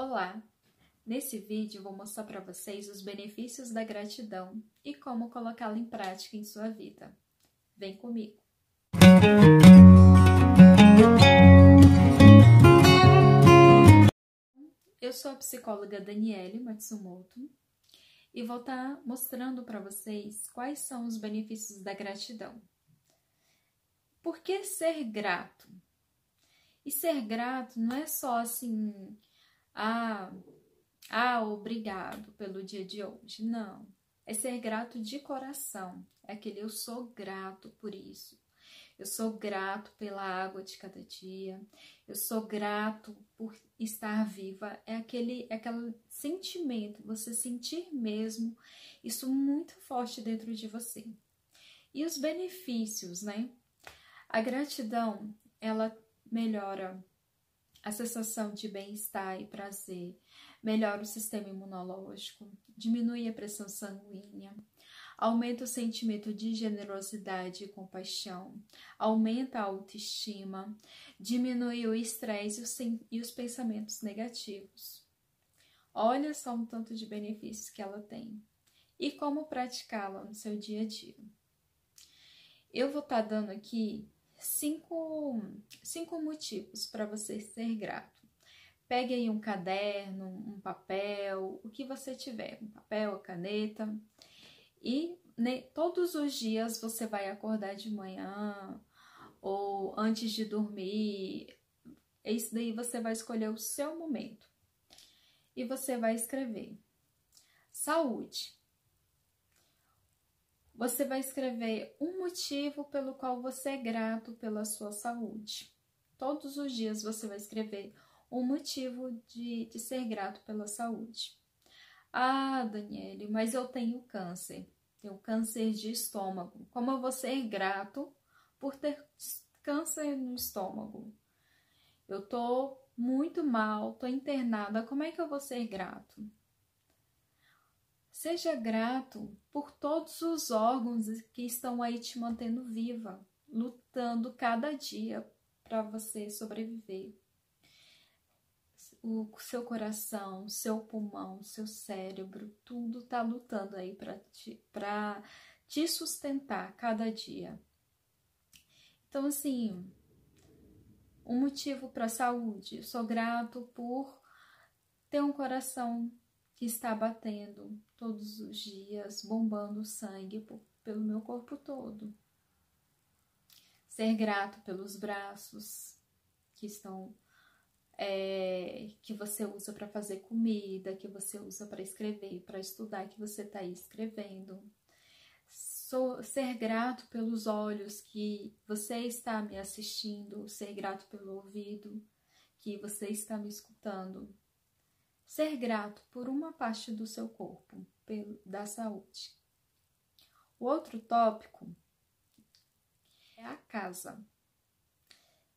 Olá! Nesse vídeo vou mostrar para vocês os benefícios da gratidão e como colocá-la em prática em sua vida. Vem comigo! Eu sou a psicóloga Daniele Matsumoto e vou estar tá mostrando para vocês quais são os benefícios da gratidão. Por que ser grato? E ser grato não é só assim, ah, ah, obrigado pelo dia de hoje. Não. É ser grato de coração. É aquele eu sou grato por isso. Eu sou grato pela água de cada dia. Eu sou grato por estar viva. É aquele, é aquele sentimento, você sentir mesmo isso muito forte dentro de você. E os benefícios, né? A gratidão, ela melhora a sensação de bem-estar e prazer, melhora o sistema imunológico, diminui a pressão sanguínea, aumenta o sentimento de generosidade e compaixão, aumenta a autoestima, diminui o estresse e os pensamentos negativos. Olha só um tanto de benefícios que ela tem e como praticá-la no seu dia a dia. Eu vou estar tá dando aqui cinco, cinco motivos para você ser grato. Pegue aí um caderno, um papel, o que você tiver, um papel, caneta, e né, todos os dias você vai acordar de manhã ou antes de dormir. Esse daí você vai escolher o seu momento e você vai escrever saúde. Você vai escrever um motivo pelo qual você é grato pela sua saúde. Todos os dias você vai escrever um motivo de, de ser grato pela saúde. Ah, Daniele, mas eu tenho câncer. Tenho câncer de estômago. Como eu vou ser grato por ter câncer no estômago? Eu tô muito mal, tô internada. Como é que eu vou ser grato? Seja grato por todos os órgãos que estão aí te mantendo viva, lutando cada dia para você sobreviver. O seu coração, seu pulmão, seu cérebro, tudo está lutando aí para te, te sustentar cada dia. Então, assim, um motivo para a saúde. Eu sou grato por ter um coração que está batendo todos os dias, bombando sangue pelo meu corpo todo. Ser grato pelos braços que estão é, que você usa para fazer comida, que você usa para escrever, para estudar, que você está escrevendo. Sou, ser grato pelos olhos que você está me assistindo, ser grato pelo ouvido que você está me escutando, Ser grato por uma parte do seu corpo, da saúde. O outro tópico é a casa.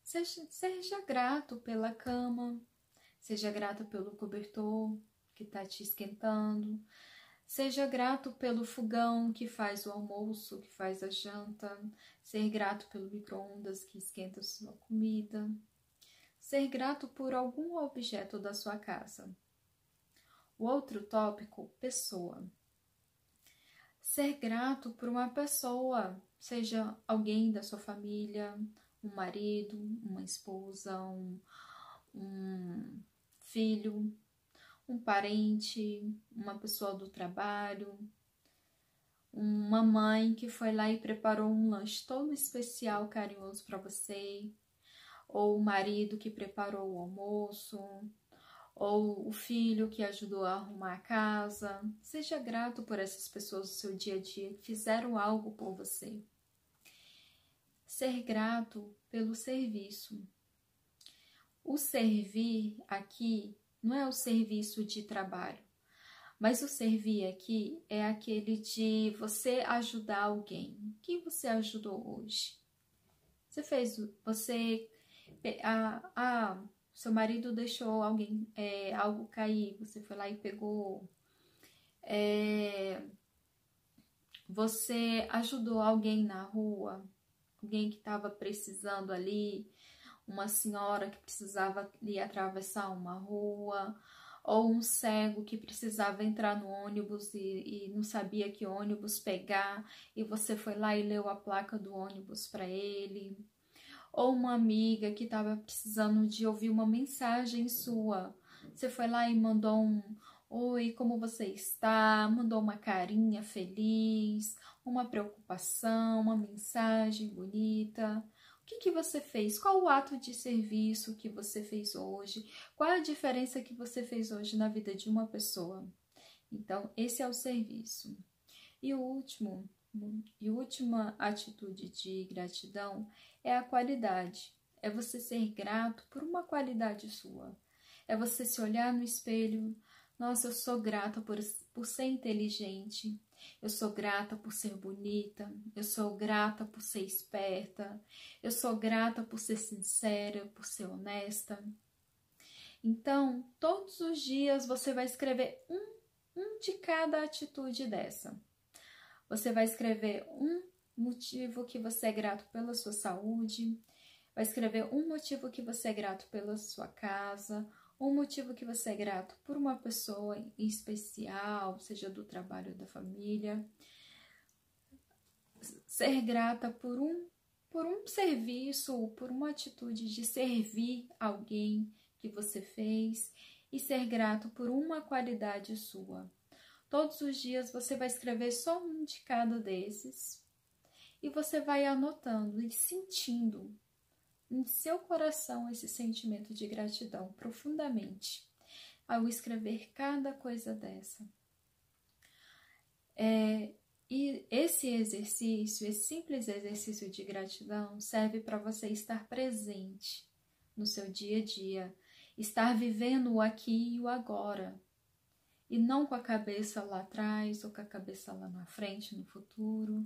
Seja, seja grato pela cama, seja grato pelo cobertor que está te esquentando, seja grato pelo fogão que faz o almoço, que faz a janta, ser grato pelo micro-ondas que esquenta a sua comida, ser grato por algum objeto da sua casa. O outro tópico, pessoa. Ser grato por uma pessoa, seja alguém da sua família, um marido, uma esposa, um, um filho, um parente, uma pessoa do trabalho, uma mãe que foi lá e preparou um lanche todo especial, carinhoso para você, ou o marido que preparou o almoço, ou o filho que ajudou a arrumar a casa. Seja grato por essas pessoas do seu dia a dia que fizeram algo por você. Ser grato pelo serviço. O servir aqui não é o serviço de trabalho, mas o servir aqui é aquele de você ajudar alguém. Quem você ajudou hoje? Você fez, você, ah seu marido deixou alguém é, algo cair, você foi lá e pegou. É, você ajudou alguém na rua, alguém que estava precisando ali, uma senhora que precisava ali atravessar uma rua, ou um cego que precisava entrar no ônibus e, e, não sabia que ônibus pegar? E você foi lá e leu a placa do ônibus para ele, ou uma amiga que estava precisando de ouvir uma mensagem sua, você foi lá e mandou um oi, como você está? Mandou uma carinha feliz, uma preocupação, uma mensagem bonita que, que você fez? Qual o ato de serviço que você fez hoje? Qual a diferença que você fez hoje na vida de uma pessoa? Então, esse é o serviço. E o último, e última atitude de gratidão é a qualidade. É você ser grato por uma qualidade sua. É você se olhar no espelho. Nossa, eu sou grata por, por ser inteligente. Eu sou grata por ser bonita, eu sou grata por ser esperta, eu sou grata por ser sincera, por ser honesta. Então, todos os dias você vai escrever um, um de cada atitude dessa. Você vai escrever um motivo que você é grato pela sua saúde, vai escrever um motivo que você é grato pela sua casa, um motivo que você é grato por uma pessoa em especial, seja do trabalho da família. Ser grata por um por um serviço ou por uma atitude de servir alguém que você fez e ser grato por uma qualidade sua. Todos os dias você vai escrever só um de cada desses e você vai anotando e sentindo em seu coração esse sentimento de gratidão profundamente ao escrever cada coisa dessa. É, e esse exercício, esse simples exercício de gratidão, serve para você estar presente no seu dia a dia, estar vivendo o aqui e o agora, e não com a cabeça lá atrás ou com a cabeça lá na frente, no futuro.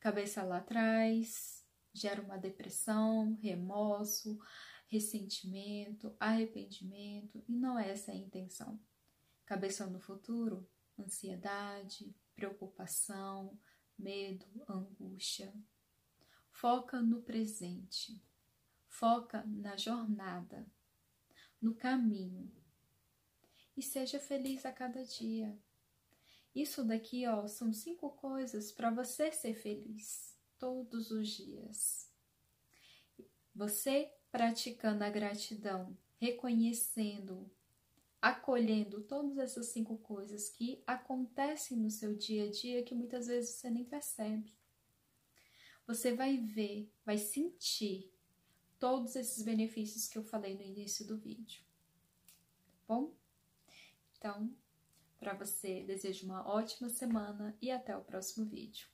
Cabeça lá atrás, gera uma depressão, remorso, ressentimento, arrependimento, e não é essa a intenção. Cabeça no futuro, ansiedade, preocupação, medo, angústia. Foca no presente. Foca na jornada, no caminho. E seja feliz a cada dia. Isso daqui, ó, são cinco coisas para você ser feliz todos os dias. Você praticando a gratidão, reconhecendo, acolhendo todas essas cinco coisas que acontecem no seu dia a dia que muitas vezes você nem percebe. Você vai ver, vai sentir todos esses benefícios que eu falei no início do vídeo. Tá bom? Então, para você, desejo uma ótima semana e até o próximo vídeo.